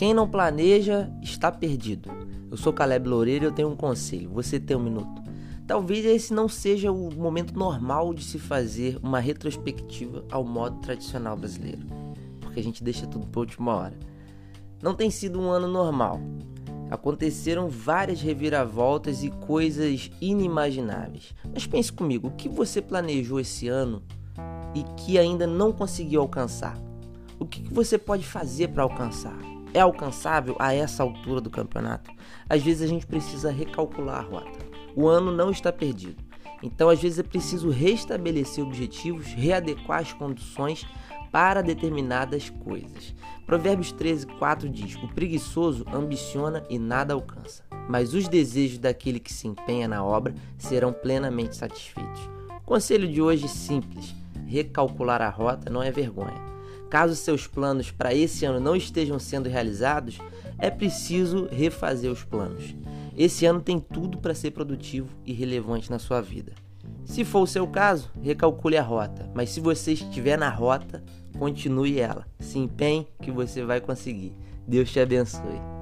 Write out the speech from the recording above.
Quem não planeja está perdido. Eu sou Caleb Loureiro e eu tenho um conselho. Você tem um minuto. Talvez esse não seja o momento normal de se fazer uma retrospectiva ao modo tradicional brasileiro, porque a gente deixa tudo para última hora. Não tem sido um ano normal. Aconteceram várias reviravoltas e coisas inimagináveis. Mas pense comigo, o que você planejou esse ano e que ainda não conseguiu alcançar? O que você pode fazer para alcançar? É alcançável a essa altura do campeonato, às vezes a gente precisa recalcular a rota. O ano não está perdido. Então, às vezes é preciso restabelecer objetivos, readequar as condições para determinadas coisas. Provérbios 13, 4 diz: O preguiçoso ambiciona e nada alcança, mas os desejos daquele que se empenha na obra serão plenamente satisfeitos. O conselho de hoje é simples: recalcular a rota não é vergonha. Caso seus planos para esse ano não estejam sendo realizados, é preciso refazer os planos. Esse ano tem tudo para ser produtivo e relevante na sua vida. Se for o seu caso, recalcule a rota, mas se você estiver na rota, continue ela. Se empenhe que você vai conseguir. Deus te abençoe.